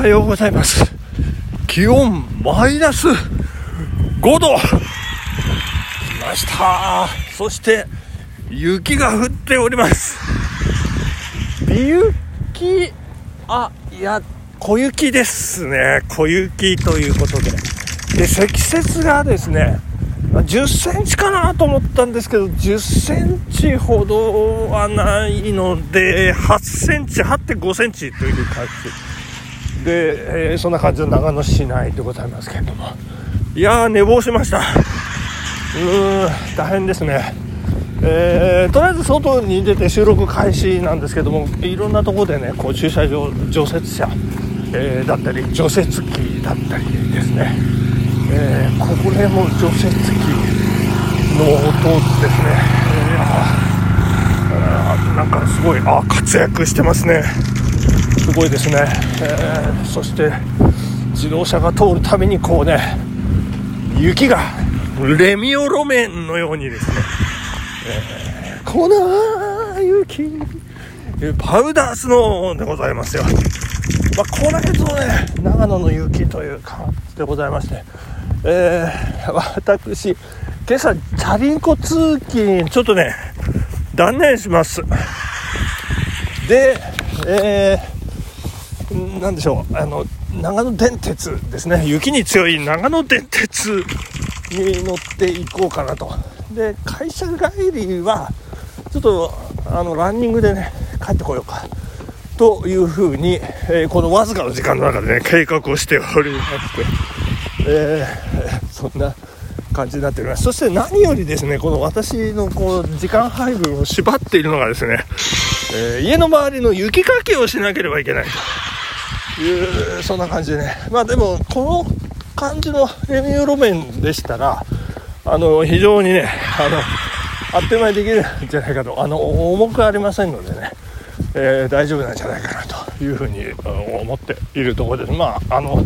はようございます。気温マイナス5度。来ました。そして雪が降っております。微雪？あいや小雪ですね。小雪ということで。で積雪がですね10センチかなと思ったんですけど10センチほどはないので8センチ8.5センチという感じ。で、えー、そんな感じの長野市内でございますけれども。いやー寝坊しました。うーん大変ですね。えー、とりあえず外に出て収録開始なんですけどもいろんなところでねこう駐車場除雪車、えー、だったり除雪機だったりですね、えー、ここでも除雪機の音ですね、えー、なんかすごいあ活躍してますね。すごいですね、えー、そして自動車が通るたびにこうね雪がレミオロメンのようにですねえー、粉雪パウダースノーでございますよ。まあ、これぞね、長野の雪という感じでございまして、えー、私、今朝、チャリンコ通勤、ちょっとね、断念します。で、えー、なんでしょう、あの、長野電鉄ですね、雪に強い長野電鉄に乗っていこうかなと。で会社帰りはちょっとあのランニングでね帰ってこようか。というふうに、えー、このわずかの時間の中でね計画をしておりまして、えー、そんな感じになっております。そして何よりですねこの私のこう時間配分を縛っているのがですね、えー、家の周りの雪かきをしなければいけないと。いうそんな感じでね。まあでもこの感じのレミュー路面でしたらあの非常にねあのあっという間にできるんじゃないかとあの重くありませんのでね、えー、大丈夫なんじゃないかなというふうに思っているところです。まああの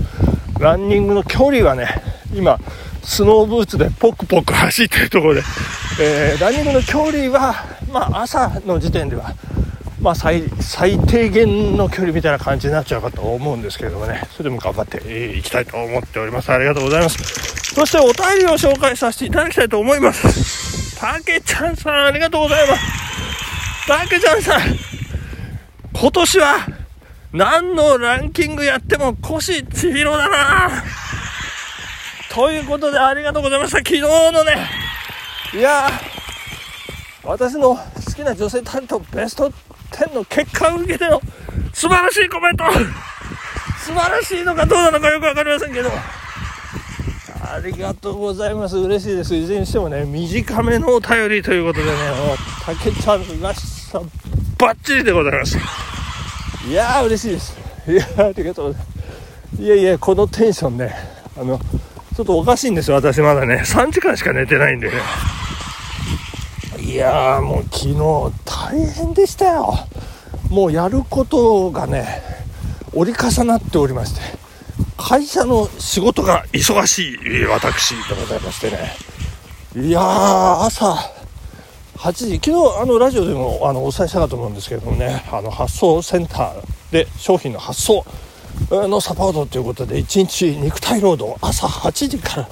ランニングの距離はね今スノーブーツでポクポク走ってるところで、えー、ランニングの距離は、まあ、朝の時点では、まあ最、最低限の距離みたいな感じになっちゃうかと思うんですけれどもねそれでも頑張っていきたいと思っておりますありがとうございますそしてお便りを紹介させていただきたいと思います。たけちゃんさん、ありがとうございます。たけちゃんさん、今年は何のランキングやっても腰千尋だなということでありがとうございました。昨日のね、いや私の好きな女性タレントベスト10の結果を受けての素晴らしいコメント素晴らしいのかどうなのかよくわかりませんけど、ありがとうございます。嬉しいです。いずれにしてもね、短めのお便りということでね、もう、たけちゃんらしさ、バッチリでございます。いやー、嬉しいです。いや、ありがとうございます。いやいや、このテンションね、あの、ちょっとおかしいんですよ、私まだね。3時間しか寝てないんでね。いやー、もう昨日、大変でしたよ。もうやることがね、折り重なっておりまして。会社の仕事が忙しい私でございましてねいやー朝8時昨日あのラジオでもあのお伝えしたかと思うんですけどもねあの発送センターで商品の発送のサポートということで1日肉体労働朝8時から、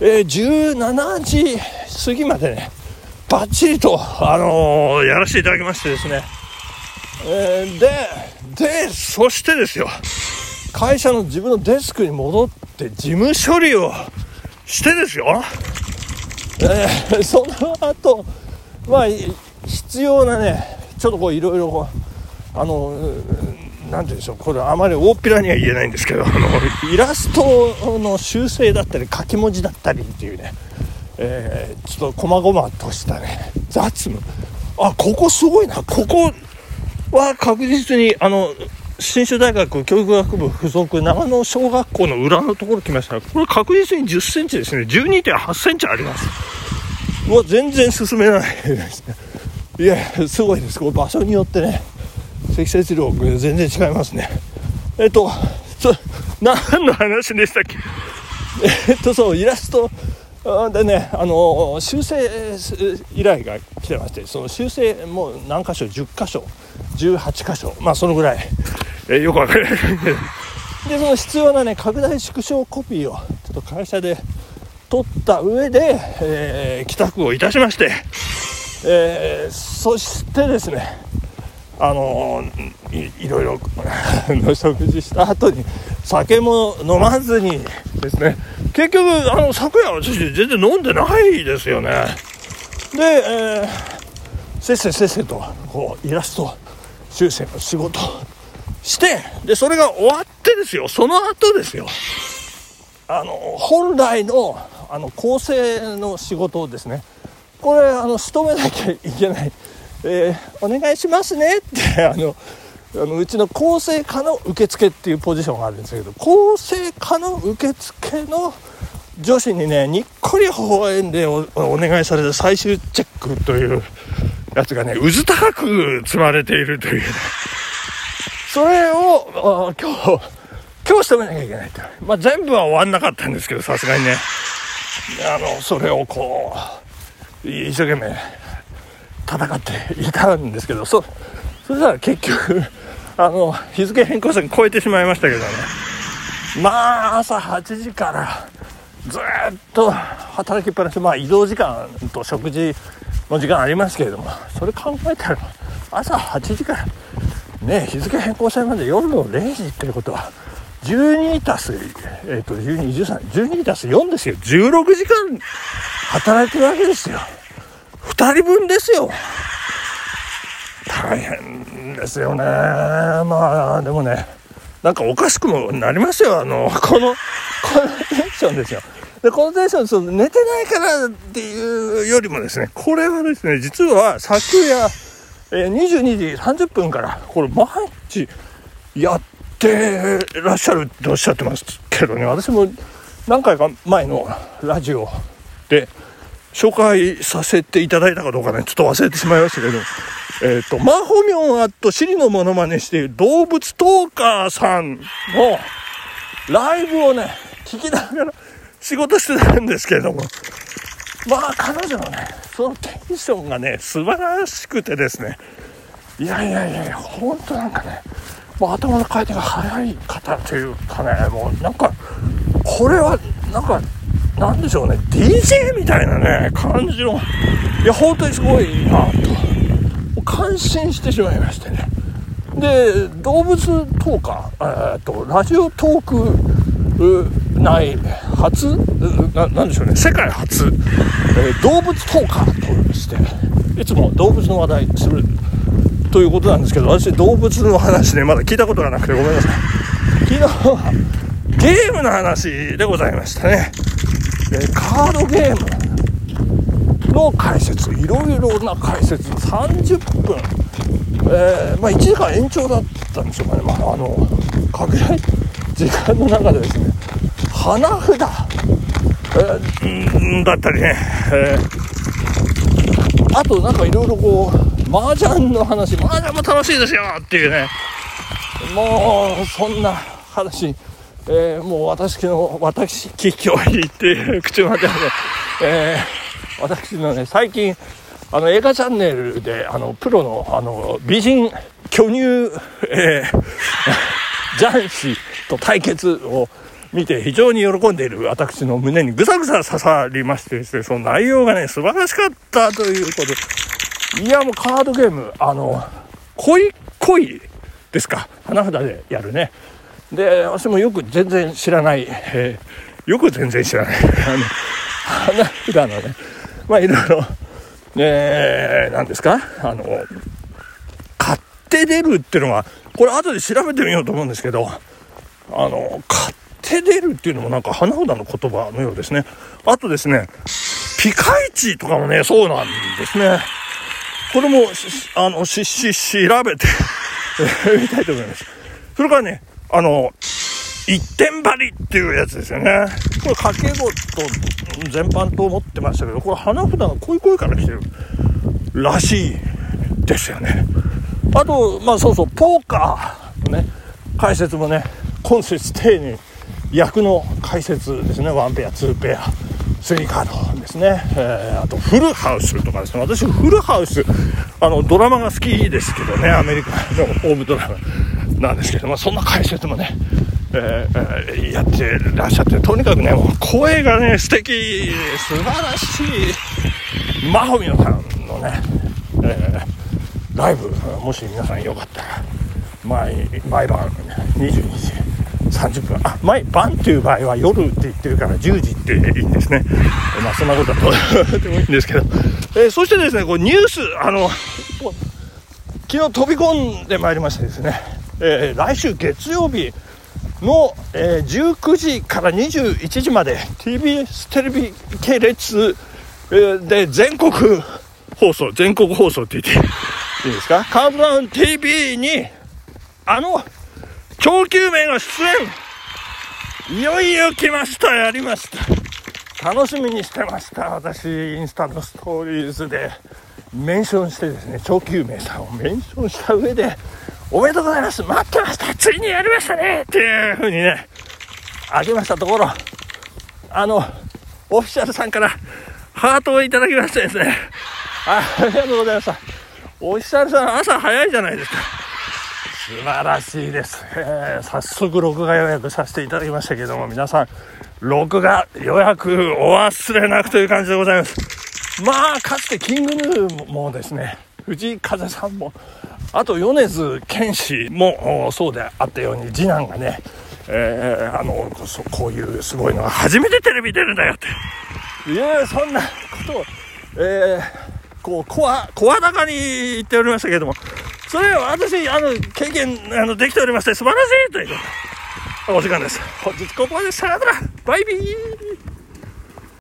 えー、17時過ぎまでねバッチリと、あのー、やらせていただきましてですね、えー、ででそしてですよ。会社の自分のデスクに戻って事務処理をしてですよ、えー、その後まあ必要なねちょっとこういろいろあの何て言うんでしょう。これあまり大っぴらには言えないんですけどあのイラストの修正だったり書き文字だったりっていうね、えー、ちょっと細々としたね。雑務。あここすごいな。ここは確実にあの信州大学教育学部附属長野小学校の裏のところ来ました。これ確実に10センチですね。12.8センチあります。うわ全然進めない。ですねいやすごいです。これ場所によってね積雪量全然違いますね。えっと何の話でしたっけ？えっとそうイラストでねあの修正依頼が来てましてその修正も何箇所？10箇所。18箇所。まあそのぐらい。えー、よくわからないけどでその必要なね拡大縮小コピーをちょっと会社で取った上で、えー、帰宅をいたしまして、えー、そしてですねあのいろいろ の食事した後に酒も飲まずにですね。結局あの昨夜私全然飲んでないですよね。で、えー、せっせせっせとこうイラスト修正の仕事してでそれが終わってですよ。その後ですよ。あの本来のあの構成の仕事をですね。これあの仕留めなきゃいけない、えー、お願いしますね。ってあのあのうちの構成課の受付っていうポジションがあるんですけど構成課の受付の女子にねにっこり微笑んでお願いされた最終チェックというやつがねうず高く積まれているという、ね、それを今日今日仕留めなきゃいけないと、まあ、全部は終わんなかったんですけどさすがにね。あのそれをこう一生懸命戦っていたんですけどそそれじゃ結局 あの日付変更線超えてしまいましたけどねまあ朝8時からずっと働きっぱなしまあ移動時間と食事の時間ありますけれどもそれ考えたら朝8時からね日付変更線まで夜の0時っていうことは12たす、えっ、ー、と、12、13、12たす4ですよ。16時間働いてるわけですよ。2人分ですよ。大変ですよね。まあ、でもね、なんかおかしくもなりますよ。あの、この、このテンションですよ。で、このテンション、その寝てないからっていうよりもですね、これはですね、実は昨夜、えー、22時30分から、これ毎日やってらっしゃるっておっしゃってますけどね私も何回か前のラジオで紹介させていただいたかどうかねちょっと忘れてしまいましたけど。えっ、ー、とマホミョンアットシリのモノマネしている動物トーカーさんのライブをね聞きながら仕事してたんですけれども。まあ彼女のねそのテンションがね素晴らしくてですね。いやいやいや本当なんかねもう頭の回転が速い方というかねもうなんかこれはなんかなんでしょうね DJ みたいなね感じの。いや本当にすごいなと。感心してしまいましてね。で動物トーカー、えー、とラジオトーク内初なんでしょうね世界初、えー、動物トーカーとしていつも動物の話題するということなんですけど私動物の話ねまだ聞いたことがなくてごめんなさい。昨日はゲームの話でございましたね、えカードゲームの解説いろいろな解説30分えー、まあ、1時間延長だったんでしょうかね、まあ、あの拡大時間の中でですね。花札、えー、だったりね、えー、あとなんかいろいろこう麻雀の話。麻雀も楽しいですよっていうね。もうそんな話、えー、もう私の私聞きを言って口までね、えー、私のね最近あの映画チャンネルであのプロのあの美人巨乳、えー、雀士と対決を見て非常に喜んでいる私の胸にぐさぐさ刺さりましてですね、その内容がね、素晴らしかったということでいや、もうカードゲーム、あの、恋恋ですか。花札でやるね。で、私もよく全然知らない、えー、よく全然知らない、あの、花札のね、まあいろいろ、えー、何ですか？あの、買って出るっていうのは、これ後で調べてみようと思うんですけど、あの、買って出るっていうのもなんか花札の言葉のようですね。あとですね、ピカイチとかもね、そうなんですね。これも、あの、し、し、調べて みたいと思います。それからね、あの、一点張りっていうやつですよね。これ掛け事全般と思ってましたけど、これ花札が恋恋から来てるらしいですよね。あと、まあそうそう、ポーカーのね、解説もね、今節丁寧に役の解説ですね。ワンペア、ツーペア。3カードですね、えー、あとフルハウスとかですね私フルハウスあのドラマが好きですけどねアメリカのホームドラマなんですけど、まあ、そんな解説もねえー、やってらっしゃってとにかくねもう声がね素敵素晴らしい。マホミノさんのね、えー、ライブもし皆さんよかったら毎毎晩22時30分あ毎晩っていう場合は夜って言ってるから10時っていいんですね。まあそんなことはどうでもいいんですけど、えー、そしてですねこうニュースあの昨日飛び込んでまいりましてですね、えー、来週月曜日の、えー、19時から21時まで TBS テレビ系列、えー、で全国放送全国放送って言っていいですか？カウントダウン TV にあの超級名が出演。いよいよ来ましたやりました。楽しみにしてました私インスタのストーリーズで。メンションしてですね超級名さんをメンションした上でおめでとうございます。待ってました。ついにやりましたね。っていう風にねあげましたところあのオフィシャルさんからハートをいただきましてですね。あありがとうございました。オフィシャルさん朝早いじゃないですか。素晴らしいです、え、早速録画予約させていただきましたけども皆さん録画予約お忘れなくという感じでございます。まあかつてキングヌーもですね藤井風さんもあと米津玄師もそうであったように次男がね、えー、あのこういうすごいのが初めてテレビ出るんだよって。いうそんなことを、えー、こう声声高に言っておりましたけれどもそれは私、あの、経験、あの、できておりまして、素晴らしいというお時間です。本日ここまで。さよなら。バイビー。